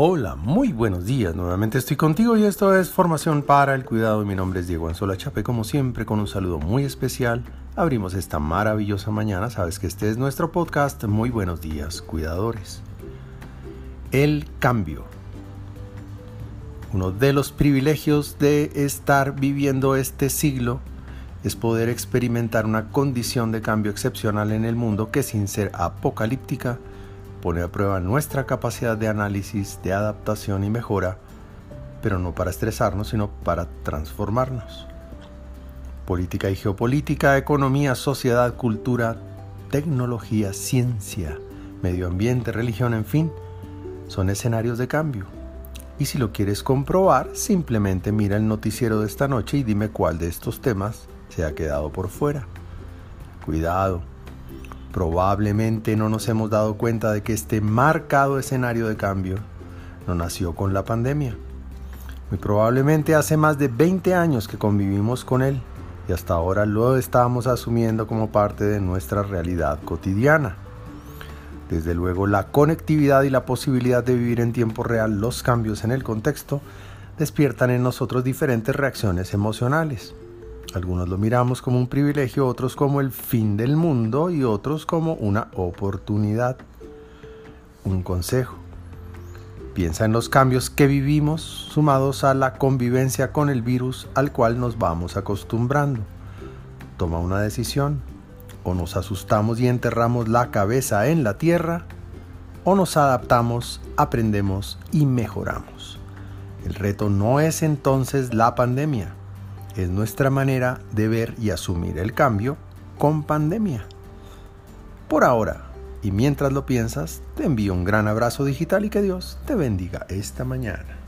Hola, muy buenos días. Nuevamente estoy contigo y esto es Formación para el Cuidado. Mi nombre es Diego Anzola Chape. Como siempre, con un saludo muy especial, abrimos esta maravillosa mañana. Sabes que este es nuestro podcast. Muy buenos días, cuidadores. El cambio. Uno de los privilegios de estar viviendo este siglo es poder experimentar una condición de cambio excepcional en el mundo que sin ser apocalíptica pone a prueba nuestra capacidad de análisis, de adaptación y mejora, pero no para estresarnos, sino para transformarnos. Política y geopolítica, economía, sociedad, cultura, tecnología, ciencia, medio ambiente, religión, en fin, son escenarios de cambio. Y si lo quieres comprobar, simplemente mira el noticiero de esta noche y dime cuál de estos temas se ha quedado por fuera. Cuidado, Probablemente no nos hemos dado cuenta de que este marcado escenario de cambio no nació con la pandemia. Muy probablemente hace más de 20 años que convivimos con él y hasta ahora lo estamos asumiendo como parte de nuestra realidad cotidiana. Desde luego la conectividad y la posibilidad de vivir en tiempo real los cambios en el contexto despiertan en nosotros diferentes reacciones emocionales. Algunos lo miramos como un privilegio, otros como el fin del mundo y otros como una oportunidad. Un consejo. Piensa en los cambios que vivimos sumados a la convivencia con el virus al cual nos vamos acostumbrando. Toma una decisión. O nos asustamos y enterramos la cabeza en la tierra, o nos adaptamos, aprendemos y mejoramos. El reto no es entonces la pandemia, es nuestra manera de ver y asumir el cambio con pandemia. Por ahora, y mientras lo piensas, te envío un gran abrazo digital y que Dios te bendiga esta mañana.